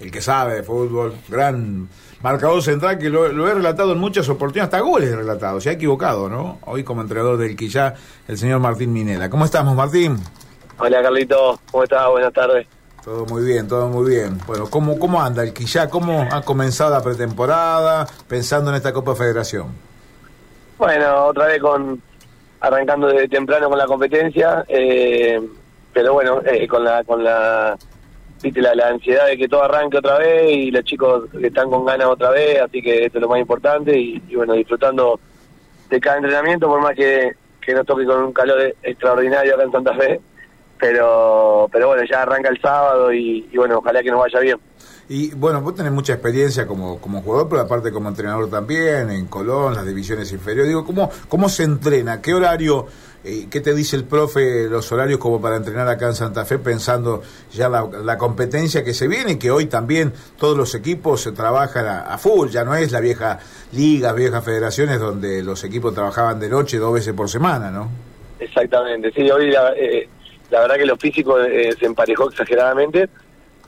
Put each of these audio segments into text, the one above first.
el que sabe de fútbol, gran marcador central que lo, he relatado en muchas oportunidades, hasta goles he relatado, se ha equivocado, ¿no? Hoy como entrenador del Quillá, el señor Martín Minela. ¿Cómo estamos, Martín? Hola, Carlito, ¿cómo estás? Buenas tardes. Todo muy bien, todo muy bien. Bueno, ¿cómo, cómo anda el Quillá? ¿Cómo ha comenzado la pretemporada pensando en esta Copa Federación? Bueno, otra vez con arrancando desde temprano con la competencia, eh, pero bueno, eh, con la con la viste la, ansiedad de que todo arranque otra vez y los chicos están con ganas otra vez, así que esto es lo más importante y, bueno, disfrutando de cada entrenamiento, por más que, que nos toque con un calor extraordinario acá en Santa Fe, pero pero bueno, ya arranca el sábado y, bueno, ojalá que nos vaya bien. Y bueno, vos tenés mucha experiencia como, como jugador, pero aparte como entrenador también, en Colón, las divisiones inferiores. Digo, ¿cómo, cómo se entrena? ¿Qué horario, qué te dice el profe, los horarios como para entrenar acá en Santa Fe, pensando ya la, competencia que se viene, que hoy también todos los equipos se trabajan a, full, ya no es la vieja liga, viejas federaciones donde los equipos trabajaban de noche dos veces por semana, ¿no? Exactamente, sí, hoy la, eh, la verdad que lo físico eh, se emparejó exageradamente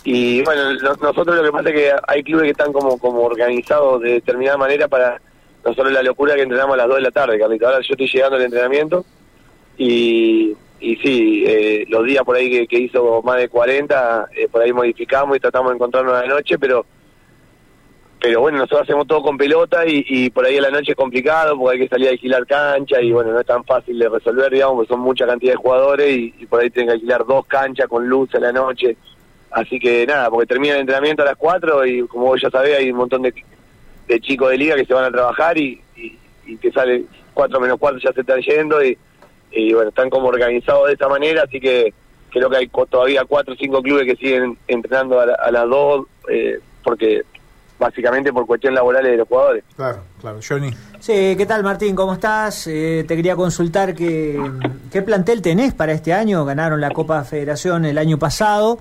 y bueno, nosotros lo que pasa es que hay clubes que están como, como organizados de determinada manera para nosotros la locura que entrenamos a las 2 de la tarde, Carlito. Ahora yo estoy llegando al entrenamiento y, y sí, eh, los días por ahí que, hizo más de 40, eh, por ahí modificamos y tratamos de encontrarnos a la noche, pero pero bueno, nosotros hacemos todo con pelota y, por ahí a la noche es complicado porque hay que salir a alquilar cancha y bueno, no es tan fácil de resolver, digamos, porque son mucha cantidad de jugadores y, por ahí tienen que alquilar dos canchas con luz a la noche. Así que nada, porque termina el entrenamiento a las 4 y como vos ya sabés, hay un montón de, de chicos de liga que se van a trabajar y, y, que sale 4 menos 4 ya se están yendo y, y, bueno, están como organizados de esa manera, así que creo que hay todavía 4 o 5 clubes que siguen entrenando a, las 2 eh, porque básicamente por cuestiones laborales de los jugadores. Claro, claro. Johnny. Sí, ¿qué tal Martín? ¿Cómo estás? Eh, te quería consultar que, qué plantel tenés para este año. Ganaron la Copa Federación el año pasado.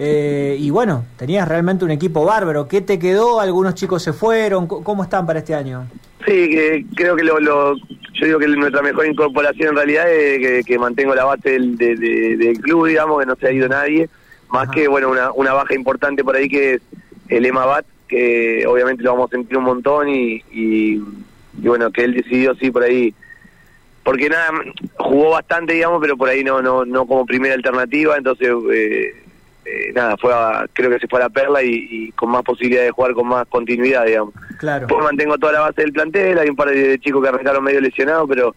Eh, y bueno, tenías realmente un equipo bárbaro. ¿Qué te quedó? ¿Algunos chicos se fueron? ¿Cómo están para este año? Sí, que creo que lo, yo digo que nuestra mejor incorporación en realidad es que, mantengo la base del, del club, digamos, que no se ha ido nadie. Más que, bueno, una, una baja importante por ahí que es el Emma Bat, que obviamente lo vamos a sentir un montón y, y, bueno, que él decidió, sí, por ahí porque nada jugó bastante digamos pero por ahí no no no como primera alternativa entonces eh, eh, nada, fue creo que se fue a la perla y, con más posibilidad de jugar con más continuidad, digamos. Claro. Pues mantengo toda la base del plantel, hay un par de chicos que arrancaron medio lesionados, pero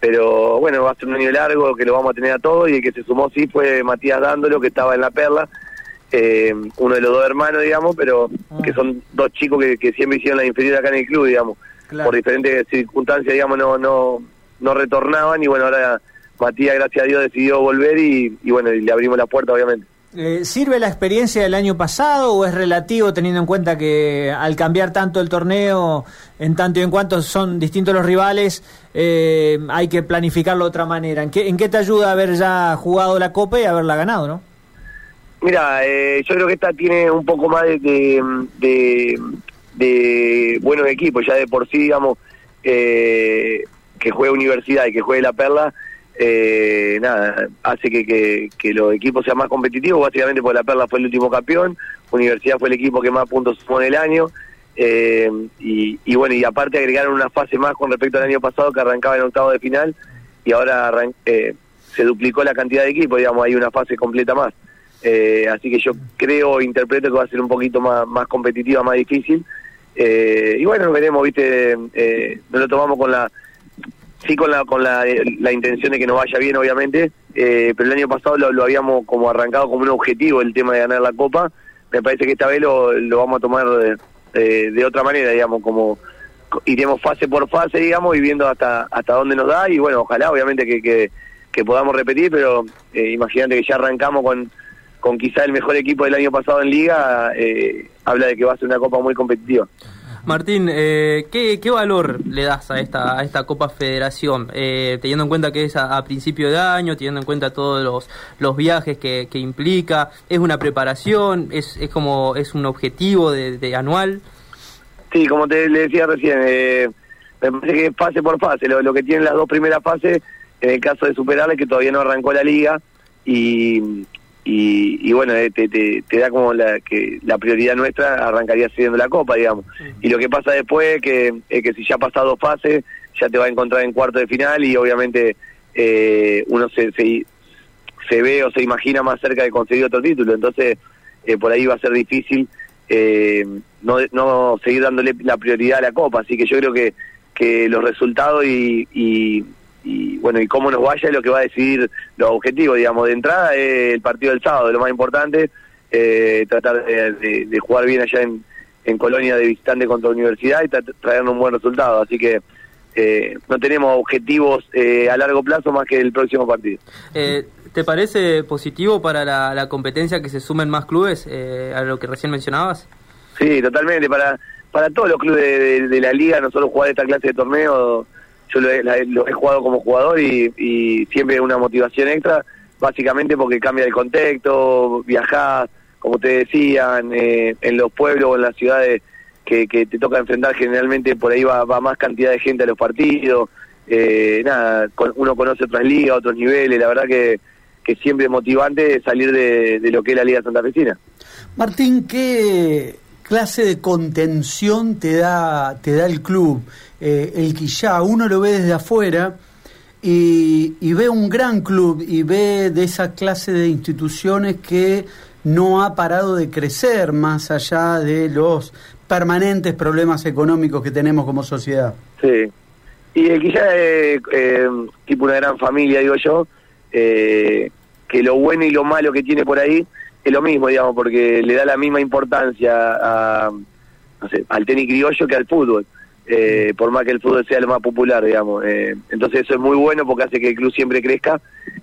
pero bueno, va a ser un año largo que lo vamos a tener a todos y el que se sumó sí fue Matías Dándolo, que estaba en la perla, eh, uno de los dos hermanos, digamos, pero ah. que son dos chicos que, siempre hicieron la inferior acá en el club, digamos. Por diferentes circunstancias, digamos, no, no, no retornaban y bueno, ahora Matías, gracias a Dios, decidió volver y, y bueno, y le abrimos la puerta, obviamente. Eh, ¿Sirve la experiencia del año pasado o es relativo teniendo en cuenta que al cambiar tanto el torneo, en tanto y en cuanto son distintos los rivales, eh, hay que planificarlo de otra manera? ¿En qué, ¿En qué te ayuda haber ya jugado la Copa y haberla ganado, no? Mira, eh, yo creo que esta tiene un poco más de, de, buenos equipos, ya de por sí, digamos, que juegue Universidad y que juegue La Perla eh, nada, hace que, que, los equipos sean más competitivos, básicamente porque La Perla fue el último campeón, Universidad fue el equipo que más puntos sumó en el año, eh, y, bueno, y aparte agregaron una fase más con respecto al año pasado que arrancaba en octavo de final, y ahora eh, se duplicó la cantidad de equipos, digamos, hay una fase completa más. Eh, así que yo creo, interpreto que va a ser un poquito más, más competitiva, más difícil. y bueno, veremos, viste, no lo tomamos con la sí con la con la, la, intención de que nos vaya bien obviamente. Eh, pero el año pasado lo, habíamos como arrancado como un objetivo el tema de ganar la copa. Me parece que esta vez lo, lo vamos a tomar de, de, otra manera digamos como iremos fase por fase digamos y viendo hasta hasta dónde nos da. Y bueno ojalá obviamente que, que, podamos repetir pero eh, imagínate que ya arrancamos con con quizá el mejor equipo del año pasado en liga eh, habla de que va a ser una copa muy competitiva Martín, eh, ¿qué, valor le das a esta, a esta Copa Federación? Eh, teniendo en cuenta que es a, principio de año, teniendo en cuenta todos los, los viajes que, implica, ¿es una preparación? ¿Es, es como es un objetivo de, anual? Sí, como te le decía recién, eh, me parece que fase por fase, lo, lo que tienen las dos primeras fases, en el caso de superarle, que todavía no arrancó la liga, y y, bueno, eh, te, te, da como la, que la prioridad nuestra arrancaría siendo la Copa, digamos. Y lo que pasa después que, es que si ya ha pasado fases, ya te va a encontrar en cuarto de final y obviamente eh, uno se, se, ve o se imagina más cerca de conseguir otro título. Entonces, eh, por ahí va a ser difícil no, no seguir dándole la prioridad a la Copa. Así que yo creo que, que los resultados y y bueno, y cómo nos vaya es lo que va a decidir los objetivos, digamos, de entrada el partido del sábado, lo más importante, eh, tratar de, jugar bien allá en, en Colonia de visitante contra la universidad y traer un buen resultado, así que eh, no tenemos objetivos eh, a largo plazo más que el próximo partido. ¿Te parece positivo para la, competencia que se sumen más clubes a lo que recién mencionabas? Sí, totalmente, para, para todos los clubes de, de la liga, nosotros jugar esta clase de torneo yo lo he, jugado como jugador y, y siempre una motivación extra, básicamente porque cambia el contexto, viajar como te decían, eh, en los pueblos o en las ciudades que, te toca enfrentar, generalmente por ahí va, más cantidad de gente a los partidos, eh, nada, uno conoce otras ligas, otros niveles, la verdad que, que siempre es motivante salir de, lo que es la Liga Santa Santafesina. Martín, ¿qué clase de contención te da, te da el club? Eh, el Quillá, uno lo ve desde afuera y, ve un gran club y ve de esa clase de instituciones que no ha parado de crecer más allá de los permanentes problemas económicos que tenemos como sociedad. Sí, y el Quillá es eh, tipo una gran familia, digo yo, eh, que lo bueno y lo malo que tiene por ahí es lo mismo, digamos, porque le da la misma importancia a, al tenis criollo que al fútbol eh, por más que el fútbol sea lo más popular, digamos. Eh, entonces eso es muy bueno porque hace que el club siempre crezca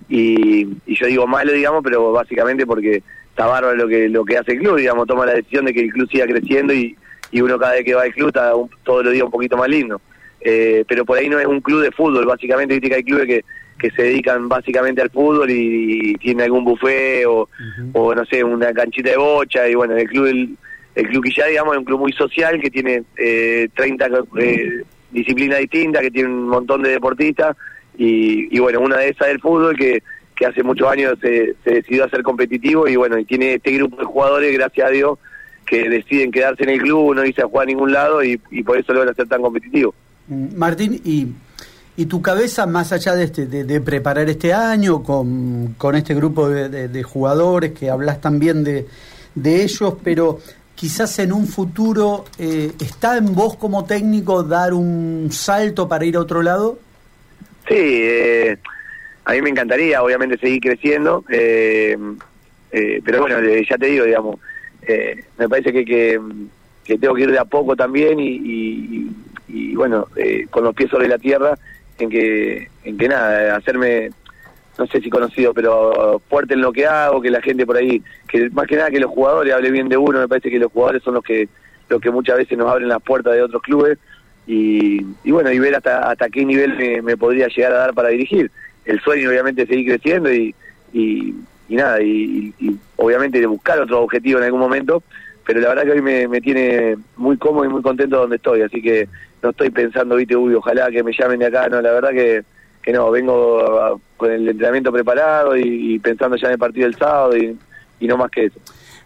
y, yo digo malo, digamos, pero básicamente porque está bárbaro lo que, lo que hace el club, digamos, toma la decisión de que el club siga creciendo y, y uno cada vez que va al club está todos los días un poquito más lindo. Eh, pero por ahí no es un club de fútbol, básicamente viste que hay clubes que, que se dedican básicamente al fútbol y, tienen algún buffet o, o no sé, una canchita de bocha y bueno, el club... El, el Club Quillá, digamos, es un club muy social que tiene eh, 30 eh, disciplinas distintas, que tiene un montón de deportistas y, bueno, una de esas es el fútbol que, que hace muchos años se, decidió a ser competitivo y bueno, y tiene este grupo de jugadores, gracias a Dios, que deciden quedarse en el club, no irse a jugar a ningún lado y, por eso lo hacer tan competitivo. Mm, Martín, y, y tu cabeza, más allá de, este, de, preparar este año con, con este grupo de, de, jugadores, que hablas también de, de ellos, pero quizás en un futuro eh, está en vos como técnico dar un salto para ir a otro lado? Sí, eh, a mí me encantaría obviamente seguir creciendo, eh, pero bueno, ya te digo, digamos, me parece que, que, tengo que ir de a poco también y, y bueno, con los pies sobre la tierra, en que, en que nada, hacerme no sé si conocido, pero fuerte en lo que hago, que la gente por ahí, que más que nada que los jugadores hable bien de uno, me parece que los jugadores son los que los que muchas veces nos abren las puertas de otros clubes y, y bueno, y ver hasta hasta qué nivel me, podría llegar a dar para dirigir. El sueño obviamente seguir creciendo y, y, nada, y, obviamente de buscar otro objetivo en algún momento, pero la verdad que hoy me, me tiene muy cómodo y muy contento donde estoy, así que no estoy pensando, viste, uy, ojalá que me llamen de acá, no, la verdad que que no, vengo con el entrenamiento preparado y, pensando ya en el partido del sábado y, no más que eso.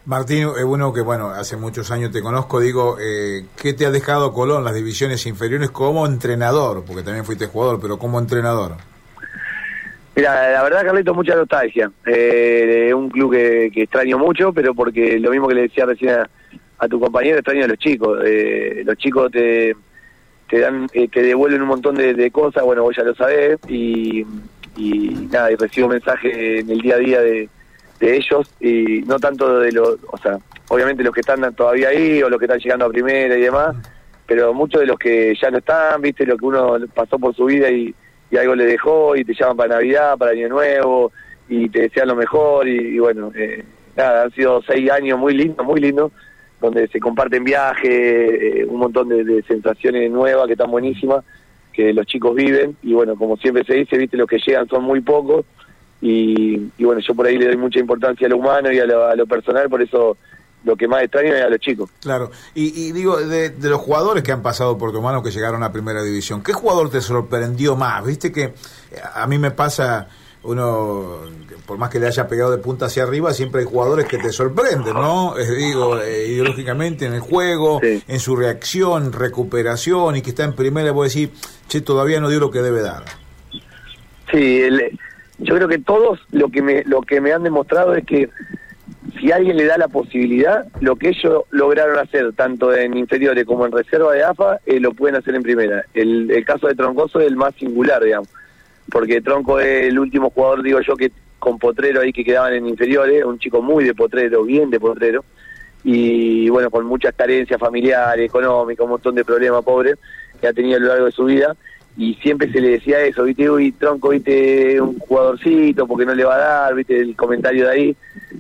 Martín, es bueno que, bueno, hace muchos años te conozco, digo, eh, ¿qué te ha dejado Colón, las divisiones inferiores, como entrenador? Porque también fuiste jugador, pero como entrenador. Mira, la verdad, Carlito, mucha nostalgia. Eh, un club que, extraño mucho, pero porque lo mismo que le decía recién a, tu compañero, extraño a los chicos. Eh, los chicos te te dan eh, te devuelven un montón de, cosas bueno vos ya lo sabés y, y nada y recibo mensajes en el día a día de, de ellos y no tanto de los o sea obviamente los que están todavía ahí o los que están llegando a primera y demás pero muchos de los que ya no están viste lo que uno pasó por su vida y, y algo le dejó y te llaman para navidad para año nuevo y te desean lo mejor y, bueno eh, nada han sido seis años muy lindos muy lindos donde se comparten viajes, eh, un montón de, sensaciones nuevas que están buenísimas, que los chicos viven, y bueno, como siempre se dice, viste, los que llegan son muy pocos, y, bueno, yo por ahí le doy mucha importancia a lo humano y a lo, personal, por eso lo que más extraño es a los chicos. Claro, y, digo, de, los jugadores que han pasado por tu mano, que llegaron a primera división, ¿qué jugador te sorprendió más? Viste que a mí me pasa uno, por más que le haya pegado de punta hacia arriba, siempre hay jugadores que te sorprenden, ¿no? Es, digo, eh, ideológicamente en el juego, en su reacción, recuperación, y que está en primera, voy a decir, che, todavía no dio lo que debe dar. Sí, yo creo que todos lo que me, lo que me han demostrado es que si alguien le da la posibilidad, lo que ellos lograron hacer, tanto en inferiores como en reserva de AFA, eh, lo pueden hacer en primera. El, el caso de Troncoso es el más singular, digamos porque Tronco es el último jugador, digo yo, que con Potrero ahí que quedaban en inferiores, un chico muy de Potrero, bien de Potrero, y bueno, con muchas carencias familiares, económicas, un montón de problemas, pobre, que ha tenido a lo largo de su vida, y siempre se le decía eso, viste, uy, Tronco, viste, un jugadorcito, porque no le va a dar, viste, el comentario de ahí,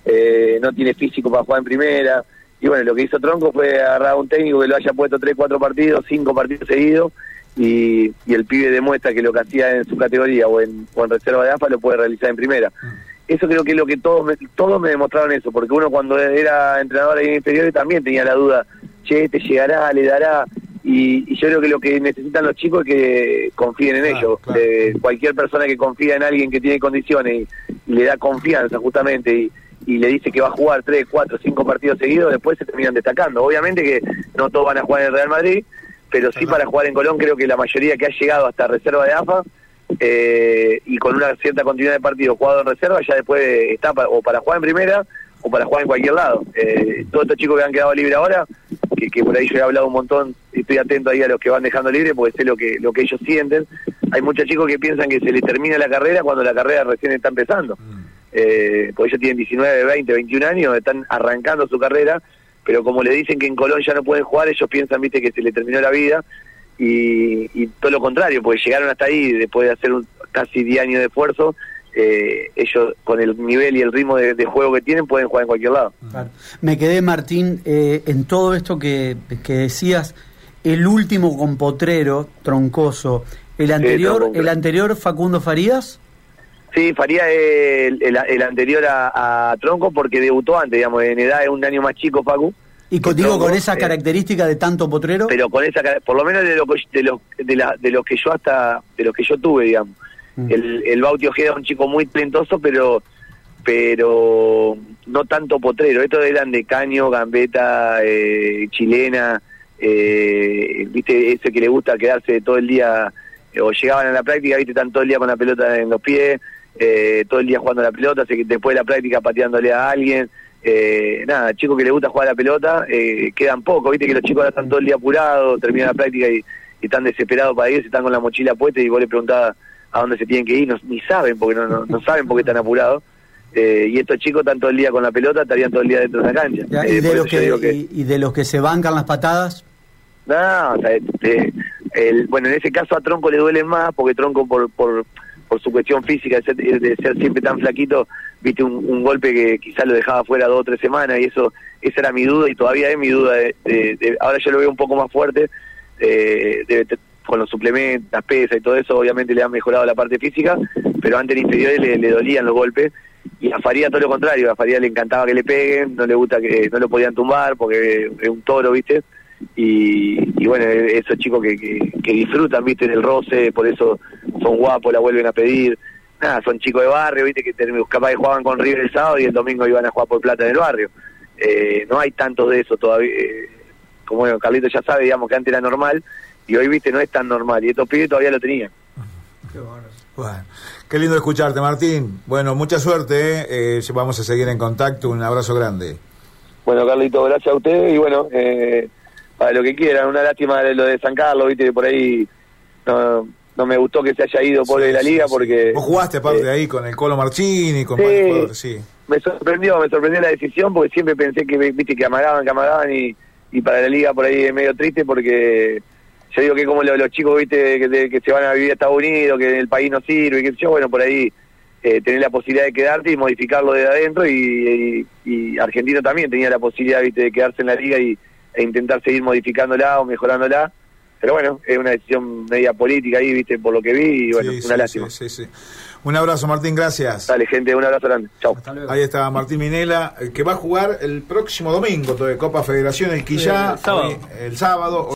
eh, no tiene físico para jugar en primera, y bueno, lo que hizo Tronco fue agarrar a un técnico que lo haya puesto tres, cuatro partidos, cinco partidos seguidos, y, el pibe demuestra que lo que hacía en su categoría o en, reserva de AFA lo puede realizar en primera. Mm. Eso creo que es lo que todos me, todos me demostraron eso, porque uno cuando era entrenador en inferiores también tenía la duda, che, te llegará, le dará, y, yo creo que lo que necesitan los chicos es que confíen en ellos. cualquier persona que confía en alguien que tiene condiciones y, le da confianza justamente y, y le dice que va a jugar tres, cuatro, cinco partidos seguidos, después se terminan destacando. Obviamente que no todos van a jugar en el Real Madrid, pero sí para jugar en Colón creo que la mayoría que ha llegado hasta reserva de AFA eh, y con una cierta continuidad de partido jugado en reserva ya después está o para jugar en primera o para jugar en cualquier lado. Eh, todos estos chicos que han quedado libres ahora, que, por ahí yo he hablado un montón, estoy atento ahí a los que van dejando libre porque sé lo que, lo que ellos sienten. Hay muchos chicos que piensan que se les termina la carrera cuando la carrera recién está empezando. Mm. Eh, porque ellos tienen 19, 20, 21 años, están arrancando su carrera pero como le dicen que en Colón ya no pueden jugar, ellos piensan, viste, que se le terminó la vida, y, todo lo contrario, porque llegaron hasta ahí después de hacer un, casi 10 años de esfuerzo, eh, ellos con el nivel y el ritmo de, juego que tienen pueden jugar en cualquier lado. Me quedé, Martín, eh, en todo esto que, decías, el último con Potrero, Troncoso, el anterior, el anterior Facundo Farías. Sí, Faría el, el, anterior a, Tronco porque debutó antes, digamos, en edad es un año más chico, Facu. Y contigo con esa eh, característica de tanto potrero. Pero con esa, por lo menos de lo, de los de, la, de los que yo hasta, de los que yo tuve, digamos. Mm. El, el Bauti Ojeda es un chico muy talentoso, pero pero no tanto potrero. Estos eran de caño, gambeta, eh, chilena, eh, viste, ese que le gusta quedarse todo el día, o llegaban a la práctica, viste, están todo el día con la pelota en los pies, eh, todo el día jugando la pelota, después de la práctica pateándole a alguien. Eh, nada, chicos que les gusta jugar la pelota, eh, quedan poco, viste que los chicos ahora están todo el día apurados, terminan la práctica y, están desesperados para irse, están con la mochila puesta y vos le preguntás a dónde se tienen que ir, no, ni saben, porque no, no, saben por qué están apurados. Eh, y estos chicos están todo el día con la pelota, estarían todo el día dentro de la cancha. ¿Y, de los que, y, de los que se bancan las patadas? No, o sea, el, bueno, en ese caso a Tronco le duele más, porque Tronco por, por por su cuestión física, de ser, siempre tan flaquito, viste un, golpe que quizás lo dejaba fuera dos o tres semanas y eso esa era mi duda y todavía es mi duda. De, ahora yo lo veo un poco más fuerte, eh, con los suplementos, las pesas y todo eso, obviamente le han mejorado la parte física, pero antes en inferiores le, dolían los golpes y a Faría todo lo contrario, a Faría le encantaba que le peguen, no le gusta que no lo podían tumbar porque es un toro, ¿viste? y, bueno, esos chicos que, que, disfrutan, viste, del roce, por eso son guapos, la vuelven a pedir. Nada, son chicos de barrio, viste, que capaz que jugaban con River el sábado y el domingo iban a jugar por plata en el barrio. Eh, no hay tanto de eso todavía. Eh, como bueno, Carlito ya sabe, digamos que antes era normal y hoy, viste, no es tan normal. Y estos pibes todavía lo tenían. Qué bueno. qué lindo escucharte, Martín. Bueno, mucha suerte. Eh, eh vamos a seguir en contacto. Un abrazo grande. Bueno, Carlito, gracias a usted y bueno, eh, para lo que quieran. Una lástima de lo de San Carlos, viste, por ahí no, no me gustó que se haya ido por la liga porque... Vos jugaste aparte de eh, ahí con el Colo Marchini, con sí, sí. Me sorprendió, me sorprendió la decisión porque siempre pensé que, viste, que amagaban, que amagaban y, y para la liga por ahí es medio triste porque yo digo que como los, chicos, viste, que, se van a vivir a Estados Unidos, que el país no sirve, que yo, bueno, por ahí eh, tener la posibilidad de quedarte y modificarlo desde adentro y, y, Argentino también tenía la posibilidad, viste, de quedarse en la liga y e intentar seguir modificándola o mejorándola. Pero bueno, es una decisión media política ahí, viste, por lo que vi, y bueno, una lástima. Sí, sí, un abrazo, Martín, gracias. Dale, gente, un abrazo grande. Chau. Ahí está Martín Minela, que va a jugar el próximo domingo de Copa Federación, el Quillá, el sábado. El sábado